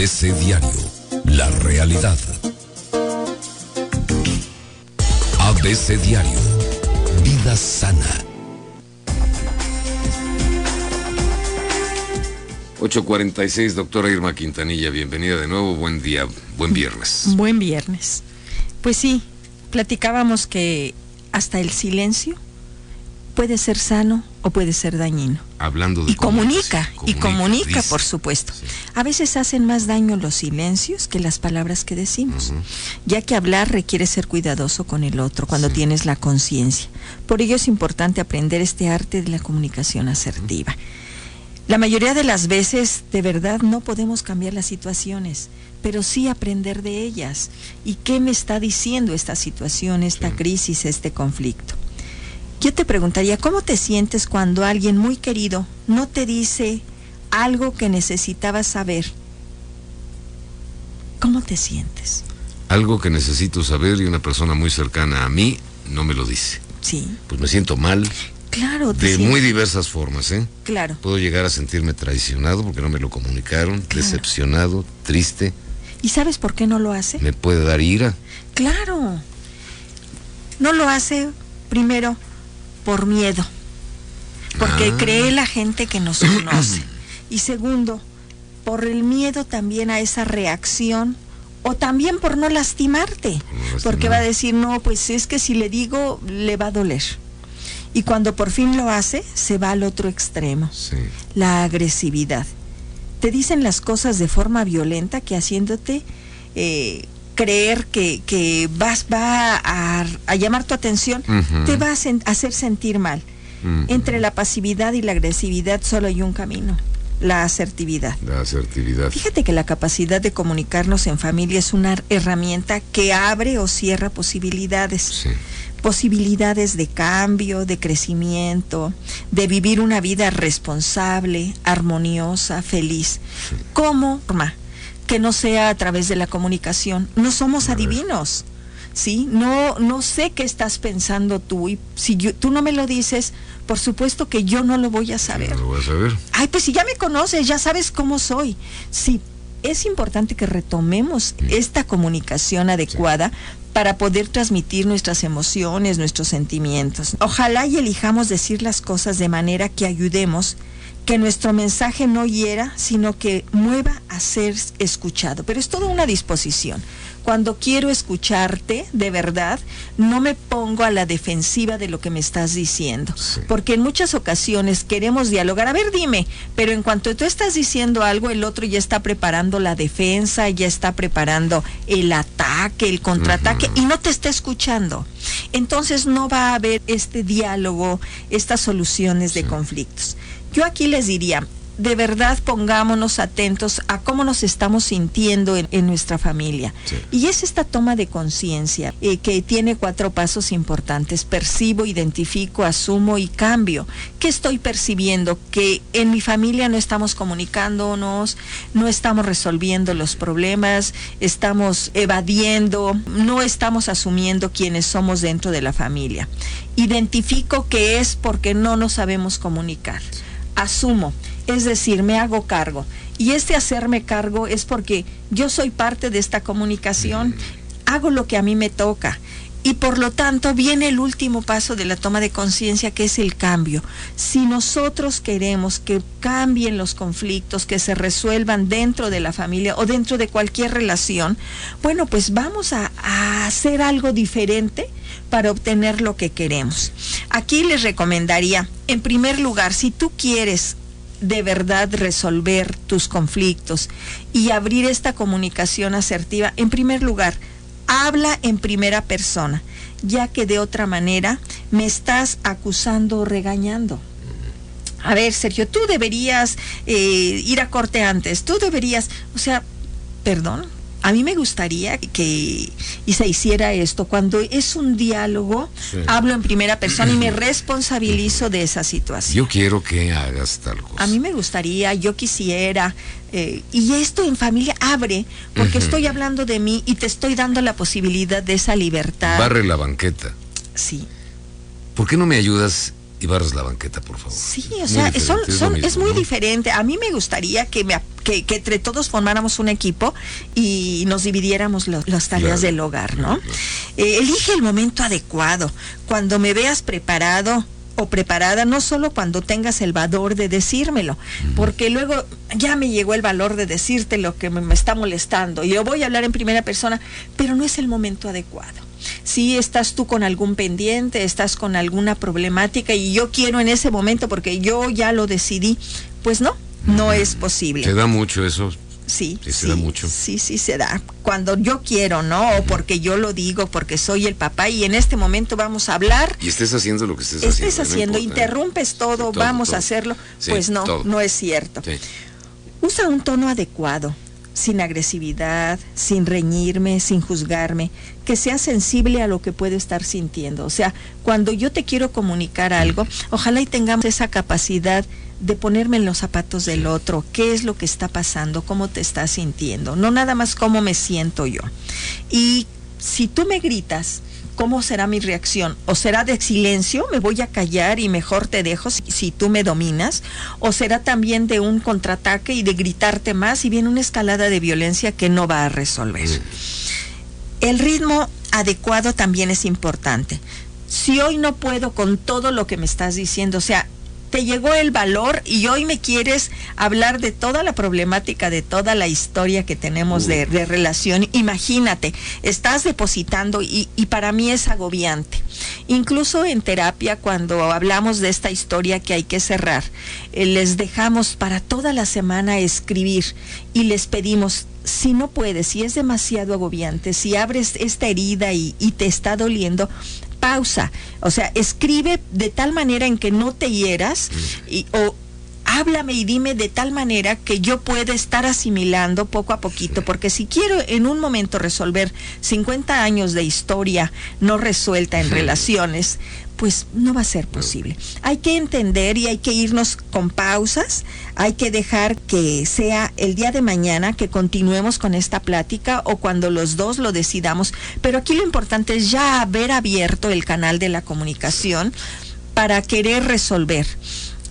ABC Diario. La realidad. ABC Diario. Vida sana. 8.46, doctora Irma Quintanilla, bienvenida de nuevo, buen día, buen viernes. Buen viernes. Pues sí, platicábamos que hasta el silencio puede ser sano o puede ser dañino. Hablando de Y comunica, y comunica, dice. por supuesto. Sí. A veces hacen más daño los silencios que las palabras que decimos, ya que hablar requiere ser cuidadoso con el otro cuando Sí. tienes la conciencia. Por ello es importante aprender este arte de la comunicación asertiva. La mayoría de las veces, de verdad, no podemos cambiar las situaciones, pero sí aprender de ellas. ¿Y qué me está diciendo esta situación, esta Sí. crisis, este conflicto? Yo te preguntaría, ¿cómo te sientes cuando alguien muy querido no te dice algo que necesitabas saber? ¿Cómo te sientes? Algo que necesito saber y una persona muy cercana a mí no me lo dice. Sí, Pues me siento mal claro, de muy diversas formas, ¿eh? claro. Puedo llegar a sentirme traicionado porque no me lo comunicaron, Claro. decepcionado, triste, ¿Y sabes por qué no lo hace? me puede dar ira. Claro. No lo hace primero por miedo, porque Ah. cree la gente que nos conoce. y segundo, por el miedo también a esa reacción o también por no lastimarte, no porque va a decir, no, pues es que si le digo, le va a doler. Y cuando por fin lo hace, se va al otro extremo Sí. la agresividad. Te dicen las cosas de forma violenta que haciéndote eh, creer que, que vas, va a, a llamar tu atención, te va a sen- hacer sentir mal. Entre la pasividad y la agresividad solo hay un camino, la asertividad. La asertividad. Fíjate que la capacidad de comunicarnos en familia es una herramienta que abre o cierra posibilidades Sí. posibilidades de cambio, de crecimiento, de vivir una vida responsable, armoniosa, feliz. ¿Cómo? Que no sea a través de la comunicación. No somos adivinos. ¿Sí? No, no sé qué estás pensando tú y si yo- tú no me lo dices, por supuesto que yo no lo voy a saber. No lo voy a saber. Ay, pues si ya me conoces, ya sabes cómo soy. Sí, es importante que retomemos esta comunicación adecuada para poder transmitir nuestras emociones, nuestros sentimientos. Ojalá y elijamos decir las cosas de manera que ayudemos, que nuestro mensaje no hiera, sino que mueva a ser escuchado. Pero es toda una disposición. Cuando quiero escucharte de verdad, no me pongo a la defensiva de lo que me estás diciendo. Sí. Porque en muchas ocasiones queremos dialogar. A ver, dime, pero en cuanto tú estás diciendo algo, el otro ya está preparando la defensa, ya está preparando el ataque, el contraataque, y no te está escuchando. Entonces no va a haber este diálogo, estas soluciones de Sí. conflictos. Yo aquí les diría, de verdad pongámonos atentos a cómo nos estamos sintiendo en, en nuestra familia. Sí. Y es esta toma de conciencia eh, que tiene cuatro pasos importantes. Percibo, identifico, asumo y cambio. ¿Qué estoy percibiendo? Que en mi familia no estamos comunicándonos, no estamos resolviendo los problemas, estamos evadiendo, no estamos asumiendo quiénes somos dentro de la familia. Identifico que es porque no nos sabemos comunicar asumo, es decir, me hago cargo. Y este hacerme cargo es porque yo soy parte de esta comunicación, hago lo que a mí me toca. Y por lo tanto viene el último paso de la toma de conciencia, que es el cambio. Si nosotros queremos que cambien los conflictos, que se resuelvan dentro de la familia o dentro de cualquier relación, bueno, pues vamos a, a hacer algo diferente para obtener lo que queremos. Aquí les recomendaría, en primer lugar, si tú quieres de verdad resolver tus conflictos y abrir esta comunicación asertiva, en primer lugar, habla en primera persona, ya que de otra manera me estás acusando o regañando. A ver, Sergio, tú deberías eh, ir a corte antes, tú deberías, o sea, perdón, a mí me gustaría que y se hiciera esto cuando es un diálogo Sí. hablo en primera persona y me responsabilizo de esa situación Yo quiero que hagas tal cosa. a mí me gustaría yo quisiera eh, y esto en familia abre porque estoy hablando de mí y te estoy dando la posibilidad de esa libertad Barre la banqueta. sí ¿Por qué no me ayudas y barras la banqueta, por favor. Sí, o sea, son, es, muy diferente. A mí me gustaría que, me, que, entre todos formáramos un equipo y nos dividiéramos las tareas del hogar, ¿no? Eh, elige el momento adecuado. Cuando me veas preparado, o preparada, no solo cuando tengas el valor de decírmelo, porque luego ya me llegó el valor de decirte lo que me, está molestando y yo voy a hablar en primera persona, pero no es el momento adecuado. Si estás tú con algún pendiente, estás con alguna problemática y yo quiero en ese momento porque yo ya lo decidí, pues no, no es posible. Te da mucho eso, Sí, sí, se da mucho. Sí, sí, se da. Cuando yo quiero, ¿no? O porque yo lo digo, porque soy el papá y en este momento vamos a hablar. Y estés haciendo lo que estés, haciendo. Estés haciendo, interrumpes todo, vamos a hacerlo. pues no, no es cierto. Usa un tono adecuado, sin agresividad, sin reñirme, sin juzgarme, que sea sensible a lo que puedo estar sintiendo. O sea, cuando yo te quiero comunicar algo, ojalá y tengamos esa capacidad de ponerme en los zapatos del otro, qué es lo que está pasando, cómo te estás sintiendo, no nada más cómo me siento yo. Y si tú me gritas, ¿cómo será mi reacción? ¿O será de silencio? ¿Me voy a callar y mejor te dejo si, tú me dominas? ¿O será también de un contraataque y de gritarte más y viene una escalada de violencia que no va a resolver? El ritmo adecuado también es importante. Si hoy no puedo con todo lo que me estás diciendo, o sea, te llegó el valor y hoy me quieres hablar de toda la problemática, de toda la historia que tenemos de, relación. Imagínate, estás depositando y, y, para mí es agobiante. Incluso en terapia, cuando hablamos de esta historia que hay que cerrar, eh, les dejamos para toda la semana escribir y les pedimos, si no puedes, si es demasiado agobiante, si abres esta herida y, y te está doliendo, pausa. O sea, escribe de tal manera en que no te hieras y, o háblame y dime de tal manera que yo pueda estar asimilando poco a poquito, porque si quiero en un momento resolver 50 años de historia no resuelta en relaciones, pues no va a ser posible. Hay que entender y hay que irnos con pausas, hay que dejar que sea el día de mañana que continuemos con esta plática o cuando los dos lo decidamos, pero aquí lo importante es ya haber abierto el canal de la comunicación para querer resolver.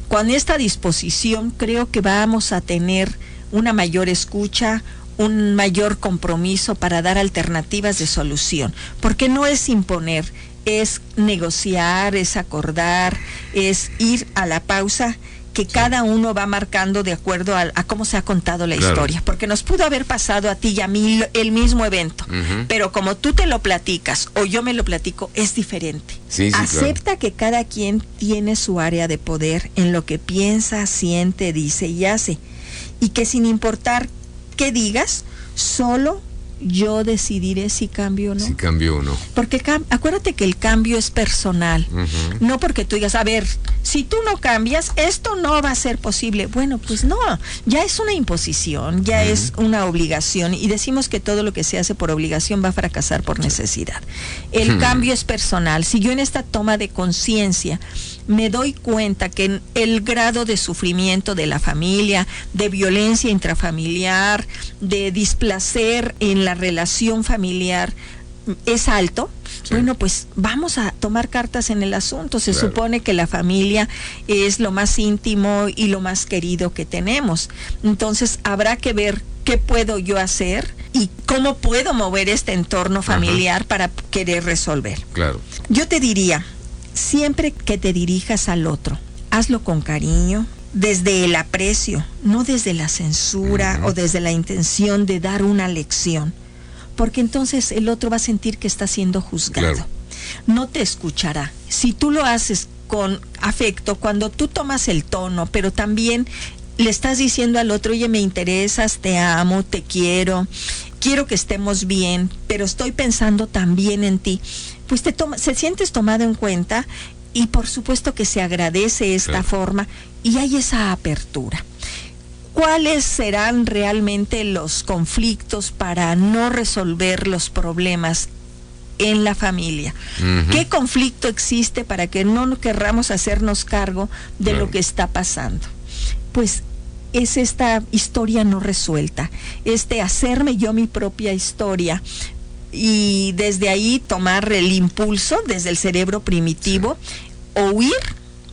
Con esta disposición creo que vamos a tener una mayor escucha, un mayor compromiso para dar alternativas de solución, porque no es imponer, es negociar, es acordar, es ir a la pausa que cada uno va marcando de acuerdo a, cómo se ha contado la historia, porque nos pudo haber pasado a ti y a mí el mismo evento, pero como tú te lo platicas o yo me lo platico, es diferente. Acepta que cada quien tiene su área de poder en lo que piensa, siente, dice y hace, y que sin importar qué digas, solo yo decidiré si cambio o no. Si cambio o no. Porque acuérdate que el cambio es personal. No porque tú digas, a ver, si tú no cambias, esto no va a ser posible. Bueno, pues no, ya es una imposición, ya es una obligación y decimos que todo lo que se hace por obligación va a fracasar por necesidad. El cambio es personal. Si yo en esta toma de conciencia me doy cuenta que el grado de sufrimiento de la familia, de violencia intrafamiliar, de displacer en la relación familiar es alto, bueno, pues vamos a tomar cartas en el asunto. Se supone que la familia es lo más íntimo y lo más querido que tenemos. Entonces habrá que ver qué puedo yo hacer y cómo puedo mover este entorno familiar para querer resolver. Claro. Yo te diría, siempre que te dirijas al otro, hazlo con cariño, desde el aprecio, no desde la censura o desde la intención de dar una lección porque entonces el otro va a sentir que está siendo juzgado. No te escuchará. Si tú lo haces con afecto, cuando tú tomas el tono, pero también le estás diciendo al otro, oye, me interesas, te amo, te quiero, quiero que estemos bien, pero estoy pensando también en ti, pues te toma, se sientes tomado en cuenta y por supuesto que se agradece esta forma y hay esa apertura cuáles serán realmente los conflictos para no resolver los problemas en la familia. ¿Qué conflicto existe para que no querramos hacernos cargo de lo que está pasando? Pues es esta historia no resuelta, este hacerme yo mi propia historia y desde ahí tomar el impulso desde el cerebro primitivo o huir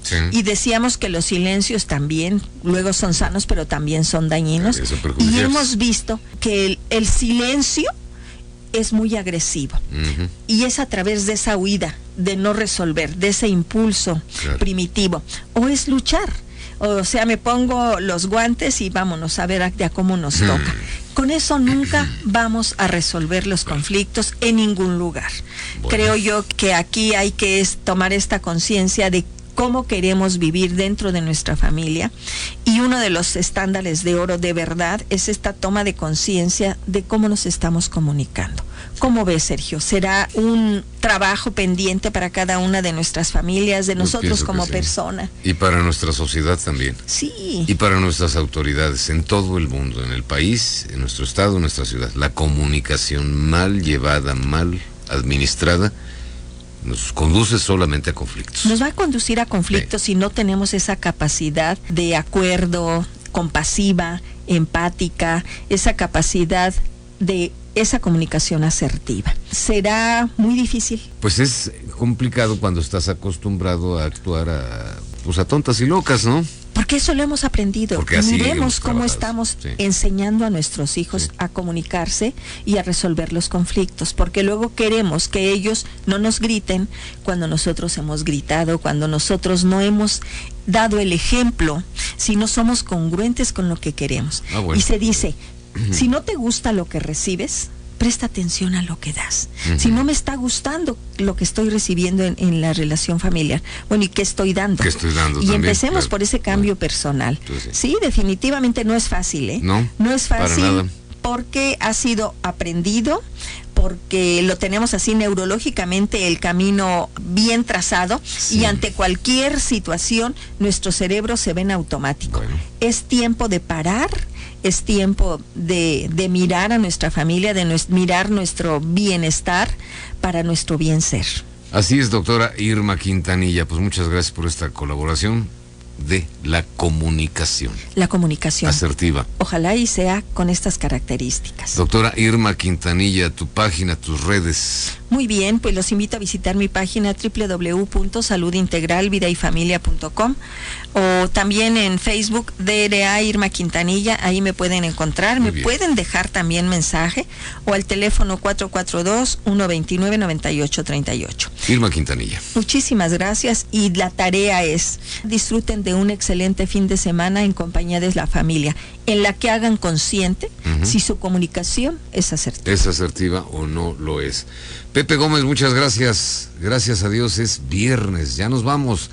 Sí. Y decíamos que los silencios también, luego son sanos, pero también son dañinos. Y hemos visto que el, el silencio es muy agresivo. Y es a través de esa huida, de no resolver, de ese impulso Claro. primitivo. O es luchar. O sea, me pongo los guantes y vámonos a ver a, cómo nos Hmm. toca. Con eso nunca vamos a resolver los conflictos en ningún lugar. Bueno. Creo yo que aquí hay que es tomar esta conciencia de cómo queremos vivir dentro de nuestra familia y uno de los estándares de oro de verdad es esta toma de conciencia de cómo nos estamos comunicando. ¿Cómo ves, Sergio? ¿Será un trabajo pendiente para cada una de nuestras familias, de Yo nosotros como sí. persona? Y para nuestra sociedad también. Sí. Y para nuestras autoridades en todo el mundo, en el país, en nuestro estado, en nuestra ciudad. La comunicación mal llevada, mal administrada, nos conduce solamente a conflictos. Nos va a conducir a conflictos si no tenemos esa capacidad de acuerdo, compasiva, empática, esa capacidad de esa comunicación asertiva. Será muy difícil. Pues es complicado cuando estás acostumbrado a actuar a, pues a tontas y locas, ¿no? Porque eso lo hemos aprendido. Miremos cómo estamos sí. enseñando a nuestros hijos Sí. a comunicarse y a resolver los conflictos, porque luego queremos que ellos no nos griten cuando nosotros hemos gritado, cuando nosotros no hemos dado el ejemplo, si no somos congruentes con lo que queremos. Ah, bueno. Y se dice, si no te gusta lo que recibes, presta atención a lo que das. Si no me está gustando lo que estoy recibiendo en, en la relación familiar, bueno, ¿y qué estoy dando? ¿Qué estoy dando Y también? empecemos Claro. por ese cambio Bueno. personal. Pues sí. sí. definitivamente no es fácil, ¿eh? No, No es para fácil nada. porque ha sido aprendido, porque lo tenemos así neurológicamente el camino bien trazado Sí. y ante cualquier situación nuestro cerebro se ve en automático. Bueno. Es tiempo de parar, es tiempo de, de mirar a nuestra familia, de mirar nuestro bienestar para nuestro bien ser. Así es, doctora Irma Quintanilla. Pues muchas gracias por esta colaboración de la comunicación La comunicación. asertiva. Ojalá y sea con estas características. Doctora Irma Quintanilla, tu página, tus redes. Muy bien, pues los invito a visitar mi página www.saludintegralvidayfamilia.com o también en Facebook DRA Irma Quintanilla, ahí me pueden encontrar, me pueden dejar también mensaje o al teléfono 442-129-9838. Irma Quintanilla. Muchísimas gracias y la tarea es disfruten de un excelente fin de semana en compañía de la familia, en la que hagan consciente si su comunicación es asertiva. ¿Es asertiva o no lo es? Pepe Gómez, muchas gracias. Gracias a Dios es viernes. Ya nos vamos.